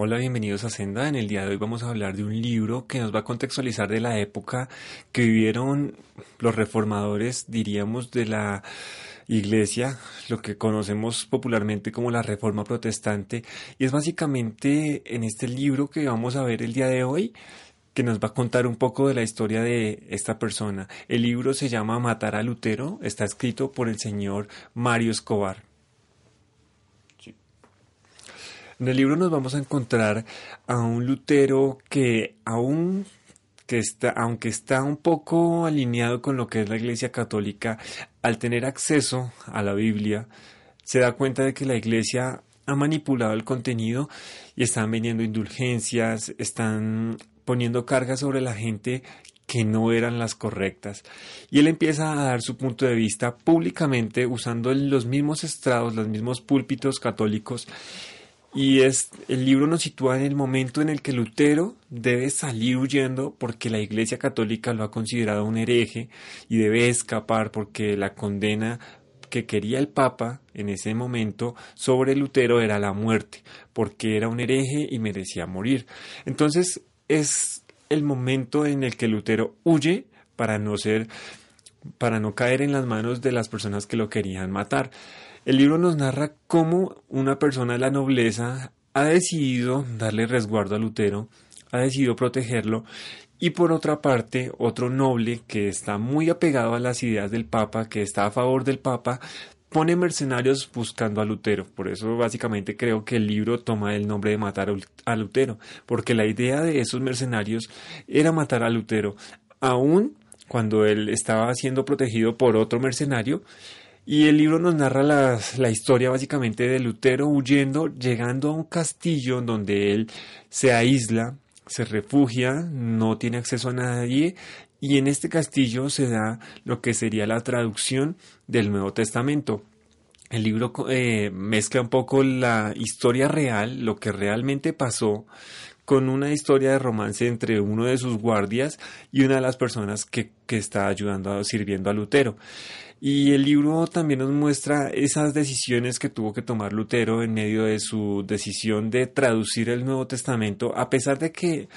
Hola, bienvenidos a Senda. En el día de hoy vamos a hablar de un libro que nos va a contextualizar de la época que vivieron los reformadores, diríamos, de la iglesia, lo que conocemos popularmente como la Reforma Protestante, y es básicamente en este libro que vamos a ver el día de hoy que nos va a contar un poco de la historia de esta persona. El libro se llama Matar a Lutero, está escrito por el señor Mario Escobar. En el libro nos vamos a encontrar a un Lutero que aún que está, aunque está un poco alineado con lo que es la Iglesia Católica, al tener acceso a la Biblia, se da cuenta de que la Iglesia ha manipulado el contenido y están vendiendo indulgencias, están poniendo cargas sobre la gente que no eran las correctas. Y él empieza a dar su punto de vista públicamente usando los mismos estrados, los mismos púlpitos católicos y es, el libro nos sitúa en el momento en el que Lutero debe salir huyendo porque la Iglesia Católica lo ha considerado un hereje y debe escapar porque la condena que quería el Papa en ese momento sobre Lutero era la muerte, porque era un hereje y merecía morir. Entonces es el momento en el que Lutero huye para no ser, para no caer en las manos de las personas que lo querían matar. El libro nos narra cómo una persona de la nobleza ha decidido darle resguardo a Lutero, ha decidido protegerlo y por otra parte otro noble que está muy apegado a las ideas del Papa, que está a favor del Papa, pone mercenarios buscando a Lutero. Por eso básicamente creo que el libro toma el nombre de matar a Lutero, porque la idea de esos mercenarios era matar a Lutero, aun cuando él estaba siendo protegido por otro mercenario y el libro nos narra la, historia básicamente de Lutero huyendo, llegando a un castillo donde él se aísla, se refugia, no tiene acceso a nadie y en este castillo se da lo que sería la traducción del Nuevo Testamento. El libro eh, mezcla un poco la historia real, lo que realmente pasó, con una historia de romance entre uno de sus guardias y una de las personas que, que está ayudando, sirviendo a Lutero. Y el libro también nos muestra esas decisiones que tuvo que tomar Lutero en medio de su decisión de traducir el Nuevo Testamento, a pesar de que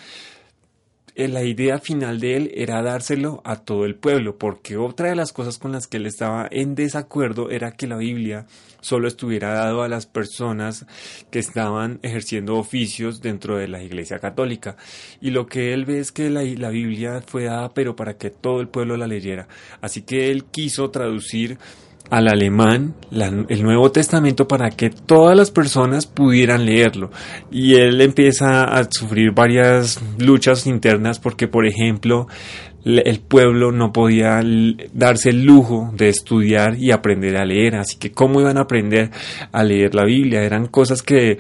la idea final de él era dárselo a todo el pueblo, porque otra de las cosas con las que él estaba en desacuerdo era que la Biblia solo estuviera dado a las personas que estaban ejerciendo oficios dentro de la Iglesia Católica. Y lo que él ve es que la, la Biblia fue dada pero para que todo el pueblo la leyera. Así que él quiso traducir al alemán el Nuevo Testamento para que todas las personas pudieran leerlo. Y él empieza a sufrir varias luchas internas porque, por ejemplo, el pueblo no podía darse el lujo de estudiar y aprender a leer. Así que, ¿cómo iban a aprender a leer la Biblia? Eran cosas que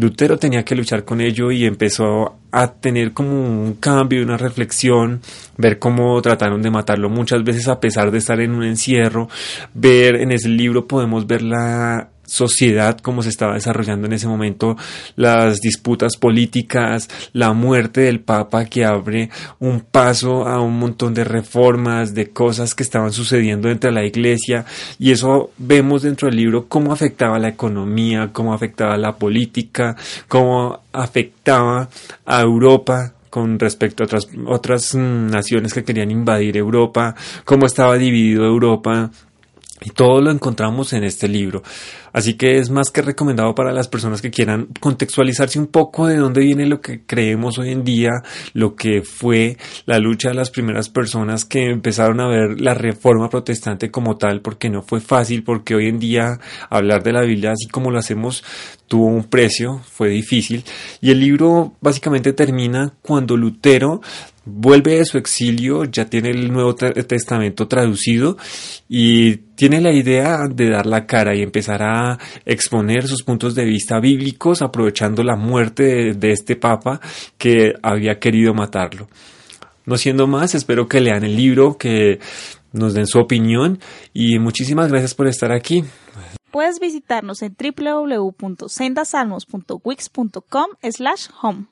Lutero tenía que luchar con ello y empezó a tener como un cambio, una reflexión, ver cómo trataron de matarlo muchas veces a pesar de estar en un encierro, ver en ese libro podemos ver la sociedad como se estaba desarrollando en ese momento, las disputas políticas, la muerte del Papa que abre un paso a un montón de reformas, de cosas que estaban sucediendo dentro de la iglesia y eso vemos dentro del libro cómo afectaba la economía, cómo afectaba la política, cómo afectaba a Europa con respecto a otras, otras mm, naciones que querían invadir Europa, cómo estaba dividido Europa, Y todo lo encontramos en este libro. Así que es más que recomendado para las personas que quieran contextualizarse un poco de dónde viene lo que creemos hoy en día, lo que fue la lucha de las primeras personas que empezaron a ver la reforma protestante como tal, porque no fue fácil, porque hoy en día hablar de la Biblia así como lo hacemos tuvo un precio, fue difícil. Y el libro básicamente termina cuando Lutero vuelve de su exilio, ya tiene el Nuevo Testamento traducido y tiene la idea de dar la cara y empezar a exponer sus puntos de vista bíblicos aprovechando la muerte de, este papa que había querido matarlo. No siendo más, espero que lean el libro, que nos den su opinión y muchísimas gracias por estar aquí. Puedes visitarnos en www.sendasalmos.wix.com slash home.